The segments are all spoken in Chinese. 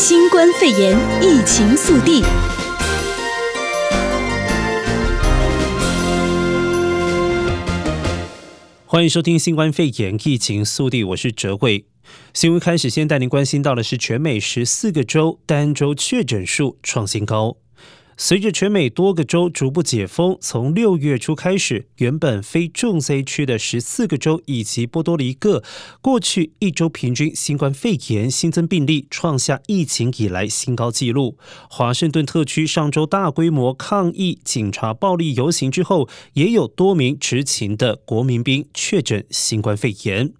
新冠肺炎疫情速递，欢迎收听新冠肺炎疫情速递，我是哲慧。新闻开始，先带您关心到的是，全美十四个州单周确诊数创新高。随着全美多个州逐步解封，从六月初开始，原本非重灾区的十四个州以及波多黎各，过去一周平均新冠肺炎新增病例创下疫情以来新高纪录。华盛顿特区上周大规模抗议警察暴力游行之后，也有多名执勤的国民兵确诊新冠肺炎。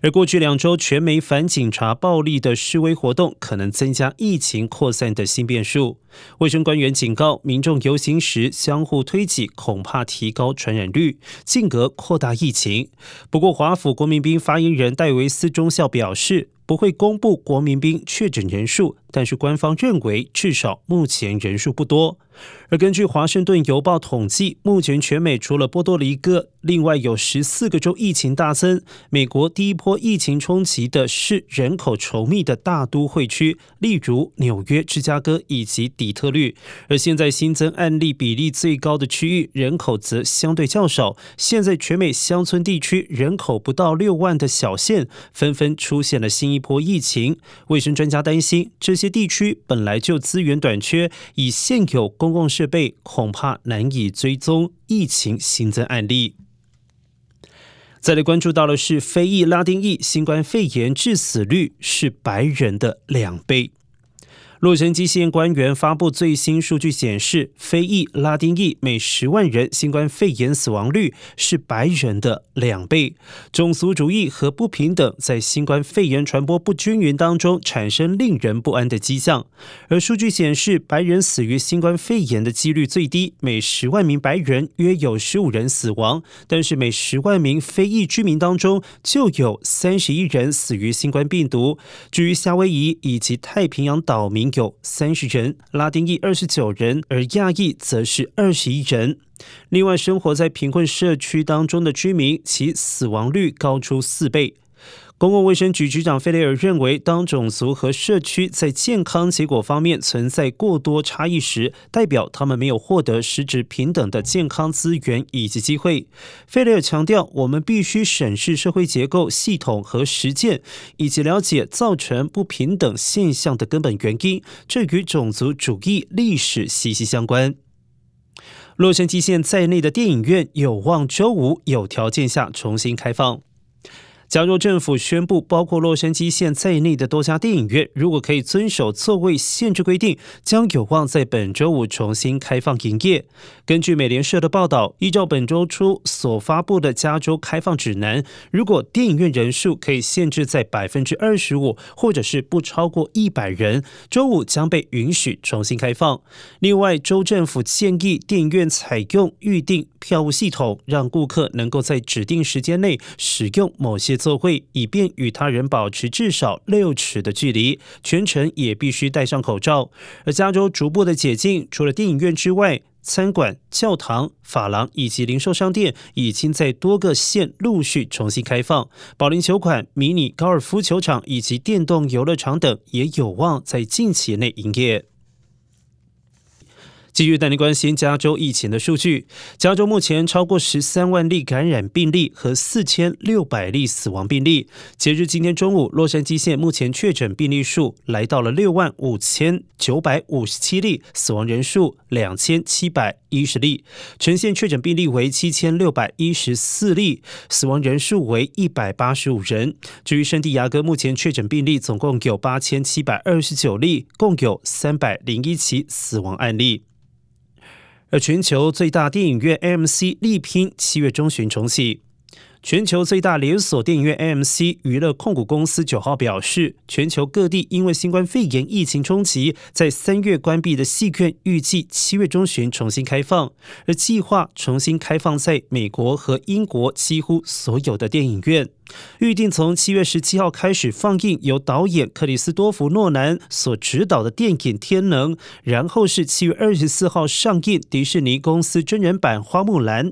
而过去两周，全美反警察暴力的示威活动可能增加疫情扩散的新变数。卫生官员警告民众，游行时相互推挤，恐怕提高传染率，进而扩大疫情。不过，华府国民兵发言人戴维斯中校表示，不会公布国民兵确诊人数，但是官方认为至少目前人数不多。而根据《华盛顿邮报》统计，目前全美除了波多黎各，另外有十四个州疫情大增。美国第一波疫情冲击的是人口稠密的大都会区，例如纽约、芝加哥以及底特律。而现在新增案例比例最高的区域，人口则相对较少。现在全美乡村地区人口不到六万的小县，纷纷出现了新一波疫情。卫生专家担心，这些地区本来就资源短缺，以现有公共设备恐怕难以追踪疫情新增案例。再来关注到的是，非裔拉丁裔新冠肺炎致死率是白人的两倍。洛杉矶县官员发布最新数据显示，非裔拉丁裔每十万人新冠肺炎死亡率是白人的两倍。种族主义和不平等在新冠肺炎传播不均匀当中产生令人不安的迹象。而数据显示，白人死于新冠肺炎的几率最低，每十万名白人约有十五人死亡。但是每十万名非裔居民当中就有三十一人死于新冠病毒。至于夏威夷以及太平洋岛民，有三十人，拉丁裔二十九人，而亚裔则是二十一人。另外，生活在贫困社区当中的居民，其死亡率高出四倍。公共卫生局局长费雷尔认为，当种族和社区在健康结果方面存在过多差异时，代表他们没有获得实质平等的健康资源以及机会。费雷尔强调，我们必须审视社会结构、系统和实践，以及了解造成不平等现象的根本原因，这与种族主义历史息息相关。洛杉矶县在内的电影院有望周五有条件下重新开放。加州政府宣布，包括洛杉矶县在内的多家电影院，如果可以遵守座位限制规定，将有望在本周五重新开放营业。根据美联社的报道，依照本周初所发布的加州开放指南，如果电影院人数可以限制在百分之二十五，或者是不超过一百人，周五将被允许重新开放。另外，州政府建议电影院采用预订票务系统，让顾客能够在指定时间内使用某些。座位，以便与他人保持至少六尺的距离，全程也必须戴上口罩。而加州逐步的解禁，除了电影院之外，餐馆、教堂、发廊以及零售商店已经在多个县陆续重新开放。保龄球馆、迷你高尔夫球场以及电动游乐场等也有望在近期内营业。继续带您关心加州疫情的数据。加州目前超过十三万例感染病例和四千六百例死亡病例。截至今天中午，洛杉矶县目前确诊病例数来到了六万五千九百五十七例，死亡人数两千七百一十例。全县确诊病例为七千六百一十四例，死亡人数为一百八十五人。至于圣地亚哥，目前确诊病例总共有八千七百二十九例，共有三百零一起死亡案例。而全球最大电影院 AMC 力拼七月中旬重启。全球最大连锁电影院 AMC 娱乐控股公司九号表示，全球各地因为新冠肺炎疫情冲击，在三月关闭的戏院，预计七月中旬重新开放，而计划重新开放在美国和英国几乎所有的电影院。预定从七月十七号开始放映由导演克里斯多弗诺兰所执导的电影《天能》，然后是七月二十四号上映迪士尼公司真人版《花木兰》。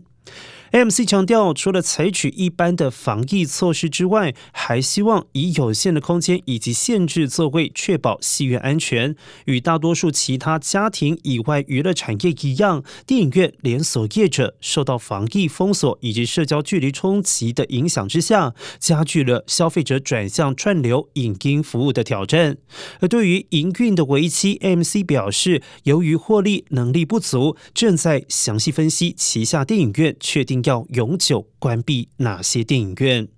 M C 强调，除了采取一般的防疫措施之外，还希望以有限的空间以及限制座位，确保戏院安全。与大多数其他家庭以外娱乐产业一样，电影院连锁业者受到防疫封锁以及社交距离冲击的影响之下，加剧了消费者转向串流影音服务的挑战。而对于营运的危机，M C 表示，由于获利能力不足，正在详细分析旗下电影院，确定。要永久关闭哪些电影院？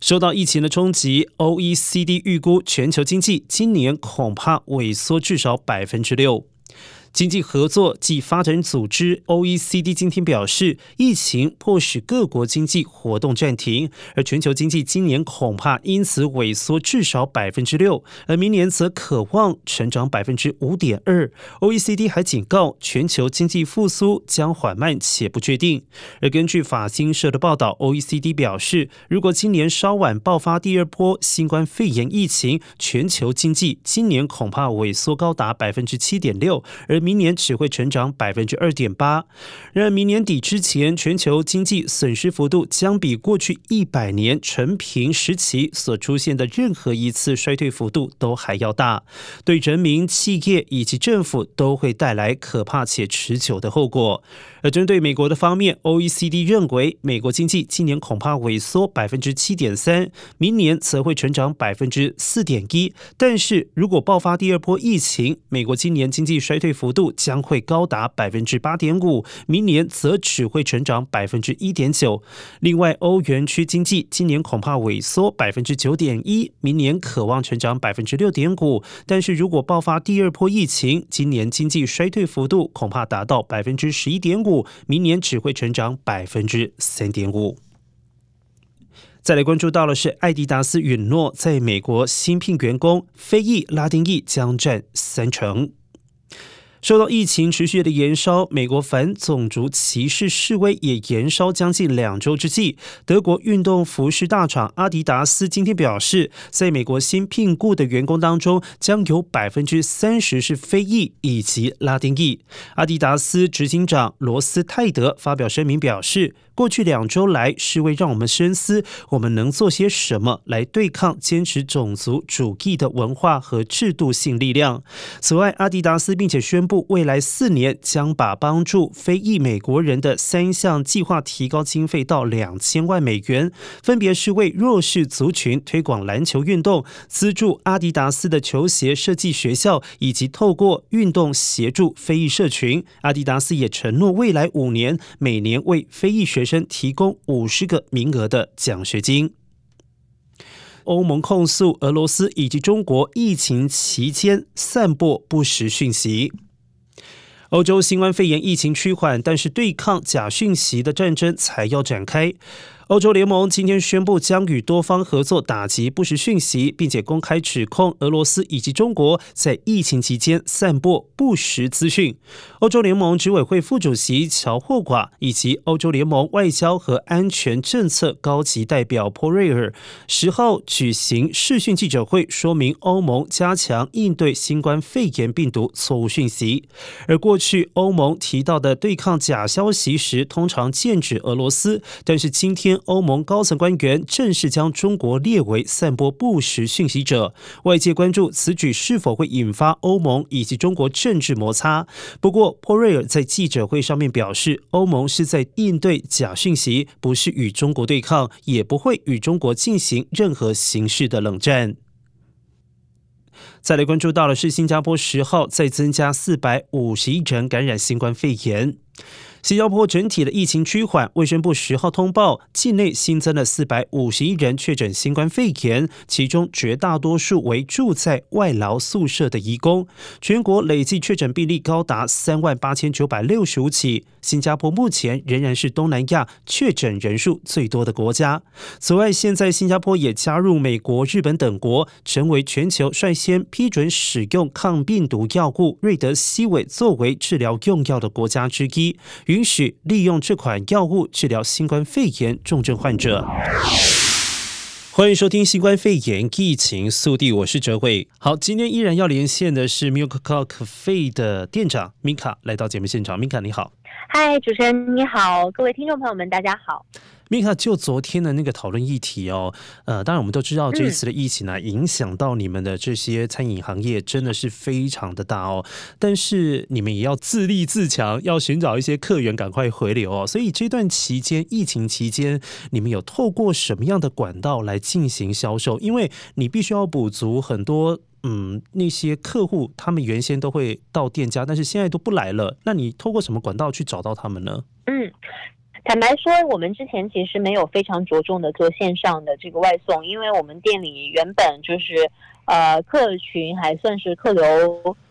受到疫情的冲击，OECD 预估全球经济今年恐怕萎缩至少百分之六。经济合作暨发展组织 （OECD） 今天表示，疫情迫使各国经济活动暂停，而全球经济今年恐怕因此萎缩至少百分之六，而明年则可望成长百分之五点二。OECD 还警告，全球经济复苏将缓慢且不确定。而根据法新社的报道，OECD 表示，如果今年稍晚爆发第二波新冠肺炎疫情，全球经济今年恐怕萎缩高达百分之七点六，而明年只会成长百分之二点八，然而明年底之前，全球经济损失幅度将比过去一百年成平时期所出现的任何一次衰退幅度都还要大，对人民、企业以及政府都会带来可怕且持久的后果。而针对美国的方面，OECD 认为美国经济今年恐怕萎缩百分之七点三，明年则会成长百分之四点一。但是如果爆发第二波疫情，美国今年经济衰退幅度度将会高达百分之八点五，明年则只会成长百分之一点九。另外，欧元区经济今年恐怕萎缩百分之九点一，明年渴望成长百分之六点五。但是如果爆发第二波疫情，今年经济衰退幅度恐怕达到百分之十一点五。明年只会成长百分之三点五。再来关注到的是，艾迪达斯允诺在美国新聘员工，非裔拉丁裔将占三成。受到疫情持续的延烧，美国反种族歧视示威也延烧将近两周之际，德国运动服饰大厂阿迪达斯今天表示，在美国新聘雇的员工当中，将有百分之三十是非裔以及拉丁裔。阿迪达斯执行长罗斯泰德发表声明表示，过去两周来，示威让我们深思，我们能做些什么来对抗坚持种族主义的文化和制度性力量。此外，阿迪达斯并且宣布布，未来四年将把帮助非裔美国人的三项计划提高经费到两千万美元，分别是为弱势族群推广篮球运动、资助阿迪达斯的球鞋设计学校，以及透过运动协助非裔社群。阿迪达斯也承诺未来五年每年为非裔学生提供五十个名额的奖学金。欧盟控诉俄罗斯以及中国疫情期间散播不实讯息。欧洲新冠肺炎疫情趋缓，但是对抗假讯息的战争才要展开。欧洲联盟今天宣布将与多方合作打击不实讯息，并且公开指控俄罗斯以及中国在疫情期间散播不实资讯。欧洲联盟执委会副主席乔霍寡以及欧洲联盟外交和安全政策高级代表波瑞尔十号举行视讯记者会，说明欧盟加强应对新冠肺炎病毒错误讯息。而过去欧盟提到的对抗假消息时，通常剑指俄罗斯，但是今天。欧盟高层官员正式将中国列为散播不实讯息者，外界关注此举是否会引发欧盟以及中国政治摩擦。不过，波瑞尔在记者会上面表示，欧盟是在应对假讯息，不是与中国对抗，也不会与中国进行任何形式的冷战。再来关注到的是，新加坡十号再增加四百五十一人感染新冠肺炎。新加坡整体的疫情趋缓，卫生部十号通报，境内新增了四百五十一人确诊新冠肺炎，其中绝大多数为住在外劳宿舍的移工。全国累计确诊病例高达三万八千九百六十五起。新加坡目前仍然是东南亚确诊人数最多的国家。此外，现在新加坡也加入美国、日本等国，成为全球率先批准使用抗病毒药物瑞德西韦作为治疗用药的国家之一，允许利用这款药物治疗新冠肺炎重症患者。欢迎收听新冠肺炎疫情速递，我是哲慧。好，今天依然要连线的是 Milk Coffee 的店长 Mika 来到节目现场，Mika 你好。嗨，主持人你好，各位听众朋友们，大家好。Mika，就昨天的那个讨论议题哦，呃，当然我们都知道这一次的疫情呢，影响到你们的这些餐饮行业真的是非常的大哦。但是你们也要自立自强，要寻找一些客源，赶快回流哦。所以这段期间，疫情期间，你们有透过什么样的管道来进行销售？因为你必须要补足很多，嗯，那些客户他们原先都会到店家，但是现在都不来了。那你通过什么管道去找到他们呢？嗯。坦白说，我们之前其实没有非常着重的做线上的这个外送，因为我们店里原本就是，呃，客群还算是客流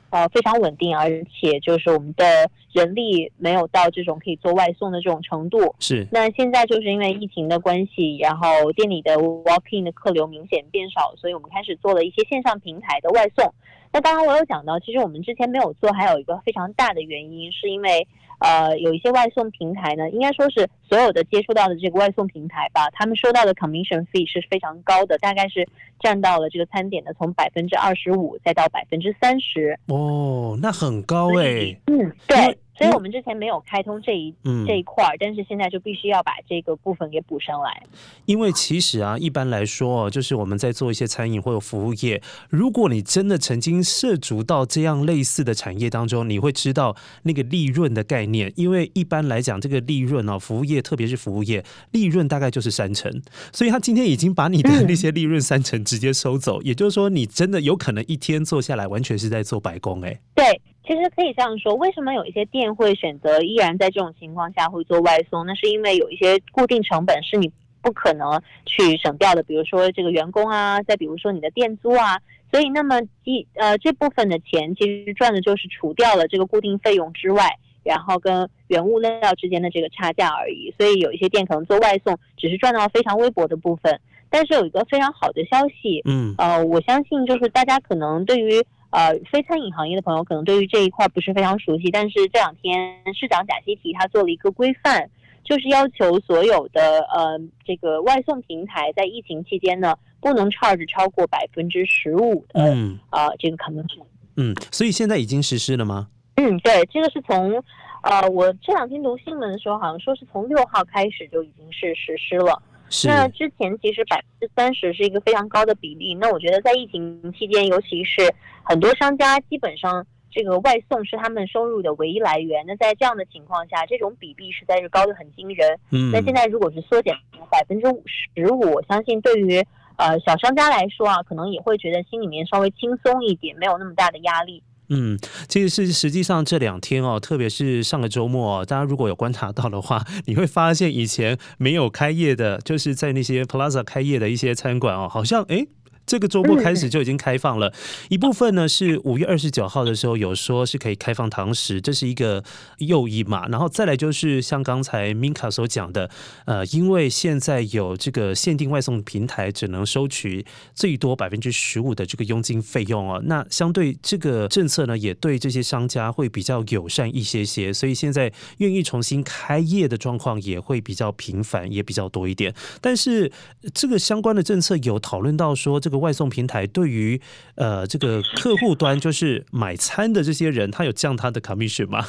呃非常稳定，而且就是我们的人力没有到这种可以做外送的这种程度。是。那现在就是因为疫情的关系，然后店里的 walk-in 的客流明显变少，所以我们开始做了一些线上平台的外送。那当然我有讲到，其实我们之前没有做，还有一个非常大的原因是因为。呃，有一些外送平台呢，应该说是所有的接触到的这个外送平台吧，他们收到的 commission fee 是非常高的，大概是占到了这个餐点的从百分之二十五再到百分之三十。哦，那很高哎、欸。嗯，对。所以我们之前没有开通这一、嗯、这一块儿，但是现在就必须要把这个部分给补上来。因为其实啊，一般来说，就是我们在做一些餐饮或者服务业，如果你真的曾经涉足到这样类似的产业当中，你会知道那个利润的概念。因为一般来讲，这个利润啊，服务业特别是服务业，利润大概就是三成。所以他今天已经把你的那些利润三成直接收走，也就是说，你真的有可能一天做下来，完全是在做白工哎、对。其实可以这样说，为什么有一些店会选择依然在这种情况下会做外送？那是因为有一些固定成本是你不可能去省掉的，比如说这个员工啊，再比如说你的店租啊，所以那么一呃这部分的钱其实赚的就是除掉了这个固定费用之外，然后跟原物料之间的这个差价而已。所以有一些店可能做外送只是赚到非常微薄的部分，但是有一个非常好的消息，嗯，呃，我相信就是大家可能对于。呃，非餐饮行业的朋友可能对于这一块不是非常熟悉，但是这两天市长贾西提他做了一个规范，就是要求所有的呃这个外送平台在疫情期间呢，不能 charge 超过百分之十五的嗯啊、呃、这个 commission。嗯，所以现在已经实施了吗？嗯，对，这个是从呃我这两天读新闻的时候，好像说是从六号开始就已经是实施了。那之前其实百分之三十是一个非常高的比例。那我觉得在疫情期间，尤其是很多商家基本上这个外送是他们收入的唯一来源。那在这样的情况下，这种比例实在是高的很惊人。嗯。那现在如果是缩减百分之五十五，我相信对于呃小商家来说啊，可能也会觉得心里面稍微轻松一点，没有那么大的压力。嗯，其实是实际上这两天哦，特别是上个周末哦，大家如果有观察到的话，你会发现以前没有开业的，就是在那些 Plaza 开业的一些餐馆哦，好像诶。这个周末开始就已经开放了，一部分呢是五月二十九号的时候有说是可以开放堂食，这是一个诱因嘛。然后再来就是像刚才 Minka 所讲的，呃，因为现在有这个限定外送平台只能收取最多百分之十五的这个佣金费用哦，那相对这个政策呢，也对这些商家会比较友善一些些，所以现在愿意重新开业的状况也会比较频繁，也比较多一点。但是这个相关的政策有讨论到说这个。外送平台对于呃这个客户端就是买餐的这些人，他有降他的 commission 吗？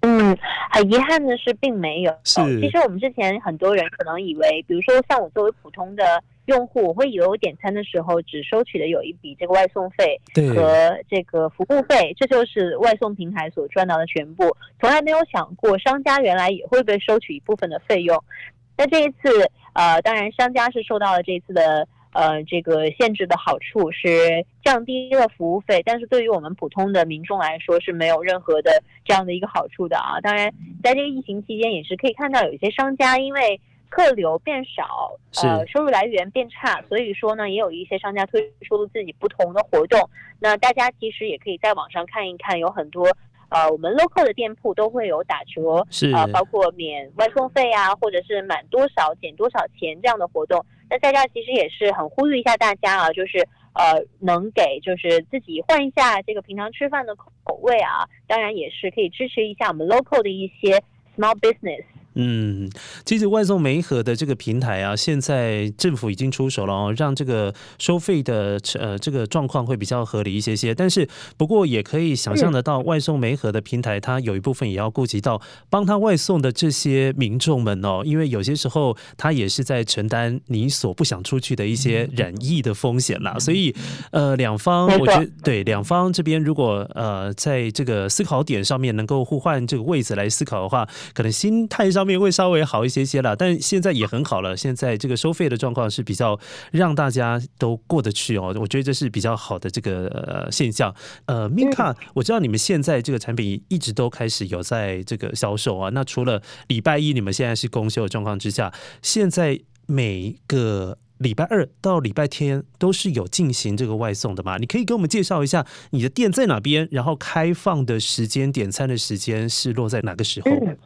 嗯，很遗憾的是并没有。是，其实我们之前很多人可能以为，比如说像我作为普通的用户，我会以为我点餐的时候只收取的有一笔这个外送费和这个服务费，这就是外送平台所赚到的全部，从来没有想过商家原来也会被收取一部分的费用。那这一次，呃，当然商家是受到了这一次的。呃，这个限制的好处是降低了服务费，但是对于我们普通的民众来说是没有任何的这样的一个好处的啊。当然，在这个疫情期间也是可以看到有一些商家因为客流变少，呃，收入来源变差，所以说呢，也有一些商家推出了自己不同的活动。那大家其实也可以在网上看一看，有很多。呃，我们 local 的店铺都会有打折，是啊、呃，包括免外送费啊，或者是满多少减多少钱这样的活动。那在这其实也是很呼吁一下大家啊，就是呃，能给就是自己换一下这个平常吃饭的口味啊，当然也是可以支持一下我们 local 的一些 small business。嗯，其实外送媒合的这个平台啊，现在政府已经出手了哦，让这个收费的呃这个状况会比较合理一些些。但是不过也可以想象得到，外送媒合的平台，它有一部分也要顾及到帮他外送的这些民众们哦，因为有些时候他也是在承担你所不想出去的一些染疫的风险啦。所以呃，两方我觉得对两方这边如果呃在这个思考点上面能够互换这个位置来思考的话，可能心态上。面会稍微好一些些了，但现在也很好了。现在这个收费的状况是比较让大家都过得去哦，我觉得这是比较好的这个呃现象。呃，Minka，我知道你们现在这个产品一直都开始有在这个销售啊。那除了礼拜一你们现在是公休的状况之下，现在每个礼拜二到礼拜天都是有进行这个外送的嘛？你可以给我们介绍一下你的店在哪边，然后开放的时间、点餐的时间是落在哪个时候？嗯，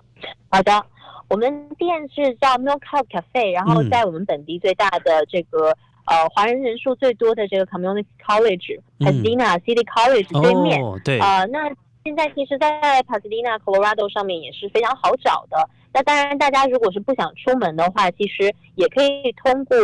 好的。我们店是叫 Milk Cow Cafe，然后在我们本地最大的这个、嗯、呃华人人数最多的这个 Community College Pasadena City College 对面。哦，对。呃，那现在其实，在 Pasadena Colorado 上面也是非常好找的。那当然，大家如果是不想出门的话，其实也可以通过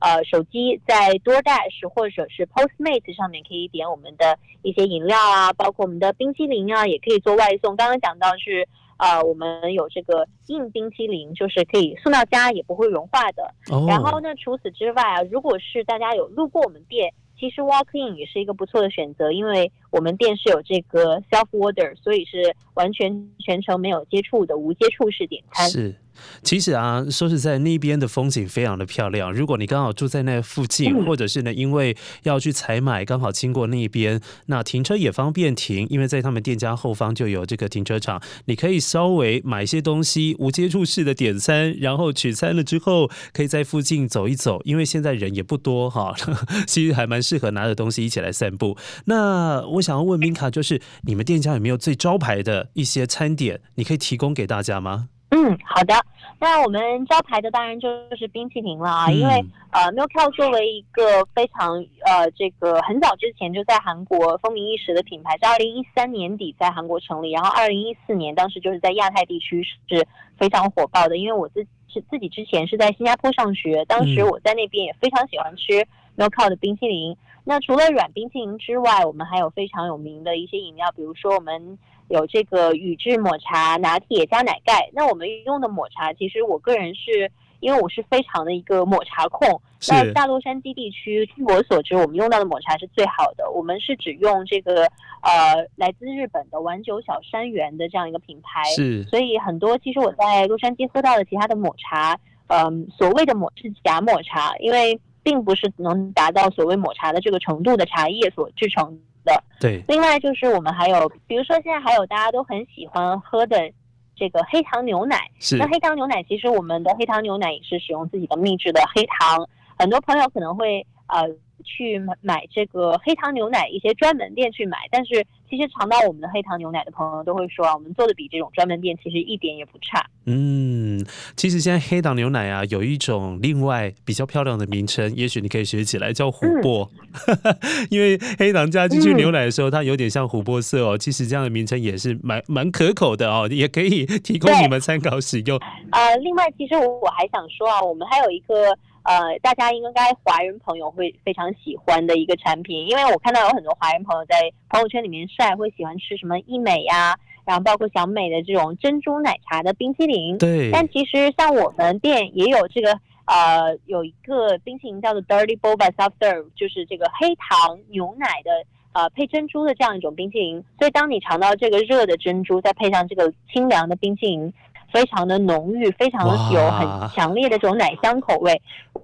呃手机在 DoorDash 或者是 Postmates 上面可以点我们的一些饮料啊，包括我们的冰淇淋啊，也可以做外送。刚刚讲到是。啊、呃，我们有这个硬冰淇淋，就是可以送到家也不会融化的。Oh. 然后呢，除此之外啊，如果是大家有路过我们店，其实 walk in 也是一个不错的选择，因为我们店是有这个 self order，所以是完全全程没有接触的无接触式点餐。是。其实啊，说实在，那边的风景非常的漂亮。如果你刚好住在那附近，或者是呢，因为要去采买，刚好经过那边，那停车也方便停，因为在他们店家后方就有这个停车场，你可以稍微买一些东西，无接触式的点餐，然后取餐了之后，可以在附近走一走，因为现在人也不多哈，其实还蛮适合拿着东西一起来散步。那我想要问 Minka，就是你们店家有没有最招牌的一些餐点，你可以提供给大家吗？嗯，好的。那我们招牌的当然就是冰淇淋了啊，嗯、因为呃，Milk Cow 作为一个非常呃这个很早之前就在韩国风靡一时的品牌，在二零一三年底在韩国成立，然后二零一四年当时就是在亚太地区是非常火爆的。因为我自是自己之前是在新加坡上学，当时我在那边也非常喜欢吃 Milk Cow 的冰淇淋。那除了软冰淇淋之外，我们还有非常有名的一些饮料，比如说我们。有这个宇治抹茶拿铁加奶盖，那我们用的抹茶，其实我个人是因为我是非常的一个抹茶控。那大洛杉矶地区，据我所知，我们用到的抹茶是最好的。我们是只用这个呃来自日本的丸久小山园的这样一个品牌。是。所以很多其实我在洛杉矶喝到的其他的抹茶，嗯、呃，所谓的抹是假抹茶，因为并不是能达到所谓抹茶的这个程度的茶叶所制成。的对，另外就是我们还有，比如说现在还有大家都很喜欢喝的这个黑糖牛奶。是。那黑糖牛奶其实我们的黑糖牛奶也是使用自己的秘制的黑糖，很多朋友可能会呃去买买这个黑糖牛奶一些专门店去买，但是。其实尝到我们的黑糖牛奶的朋友都会说啊，我们做的比这种专门店其实一点也不差。嗯，其实现在黑糖牛奶啊有一种另外比较漂亮的名称，也许你可以学起来叫琥珀，嗯、因为黑糖加进去牛奶的时候，它有点像琥珀色哦。其实这样的名称也是蛮蛮可口的哦，也可以提供你们参考使用。呃，另外其实我我还想说啊，我们还有一个呃，大家应该华人朋友会非常喜欢的一个产品，因为我看到有很多华人朋友在朋友圈里面。晒会喜欢吃什么义美呀，然后包括小美的这种珍珠奶茶的冰淇淋。对。但其实像我们店也有这个呃，有一个冰淇淋叫做 Dirty Boba Soft Serve，就是这个黑糖牛奶的呃配珍珠的这样一种冰淇淋。所以当你尝到这个热的珍珠，再配上这个清凉的冰淇淋。非常的浓郁，非常有很强烈的这种奶香口味，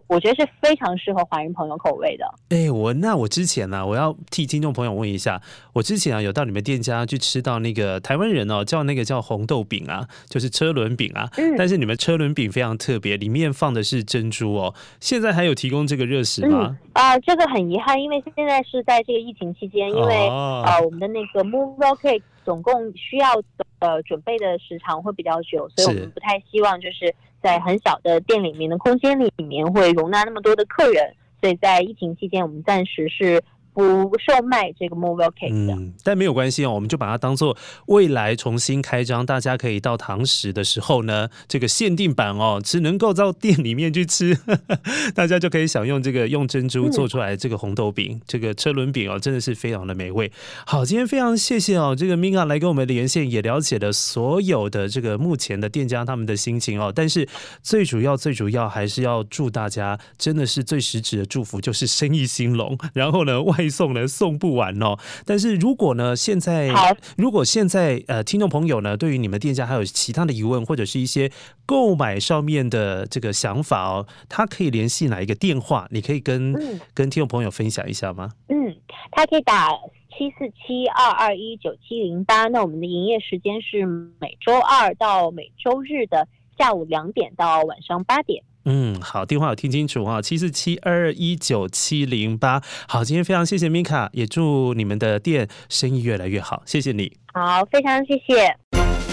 我觉得是非常适合华人朋友口味的。哎、欸，我那我之前呢、啊，我要替听众朋友问一下，我之前啊有到你们店家去吃到那个台湾人哦叫那个叫红豆饼啊，就是车轮饼啊，嗯、但是你们车轮饼非常特别，里面放的是珍珠哦。现在还有提供这个热食吗？啊、嗯呃，这个很遗憾，因为现在是在这个疫情期间，因为、哦、呃我们的那个 Moonroll Cake 总共需要。呃，准备的时长会比较久，所以我们不太希望就是在很小的店里面的空间里面会容纳那么多的客人，所以在疫情期间，我们暂时是不售卖这个 Movell Cake 的。嗯，但没有关系哦，我们就把它当做未来重新开张，大家可以到堂食的时候呢，这个限定版哦，只能够到店里面去吃，大家就可以享用这个用珍珠做出来的这个红豆饼，嗯、这个车轮饼哦，真的是非常的美味。好，今天非常谢谢哦，这个 Mika 来跟我们连线，也了解了所有的这个目前的店家他们的心情哦。但是最主要、最主要还是要祝大家，真的是最实质的祝福，就是生意兴隆。然后呢，外送呢送不完哦。但是如果呢，现在如果现在呃，听众朋友呢，对于你们店家还有其他的疑问，或者是一些购买上面的这个想法哦，他可以联系哪一个电话？你可以跟、嗯、跟听众朋友分享一下吗？嗯，他可以打七四七二二一九七零八。那我们的营业时间是每周二到每周日的下午两点到晚上八点。嗯，好，电话有听清楚啊，七四七二二一九七零八。好，今天非常谢谢 Mika，也祝你们的店生意越来越好，谢谢你。好，非常谢谢。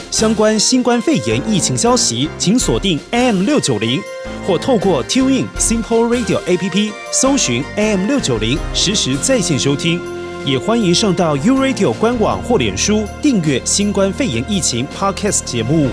相关新冠肺炎疫情消息，请锁定 AM 六九零，或透过 TuneIn Simple Radio APP 搜寻 AM 六九零，实时在线收听。也欢迎上到 U Radio 官网或脸书订阅新冠肺炎疫情 Podcast 节目。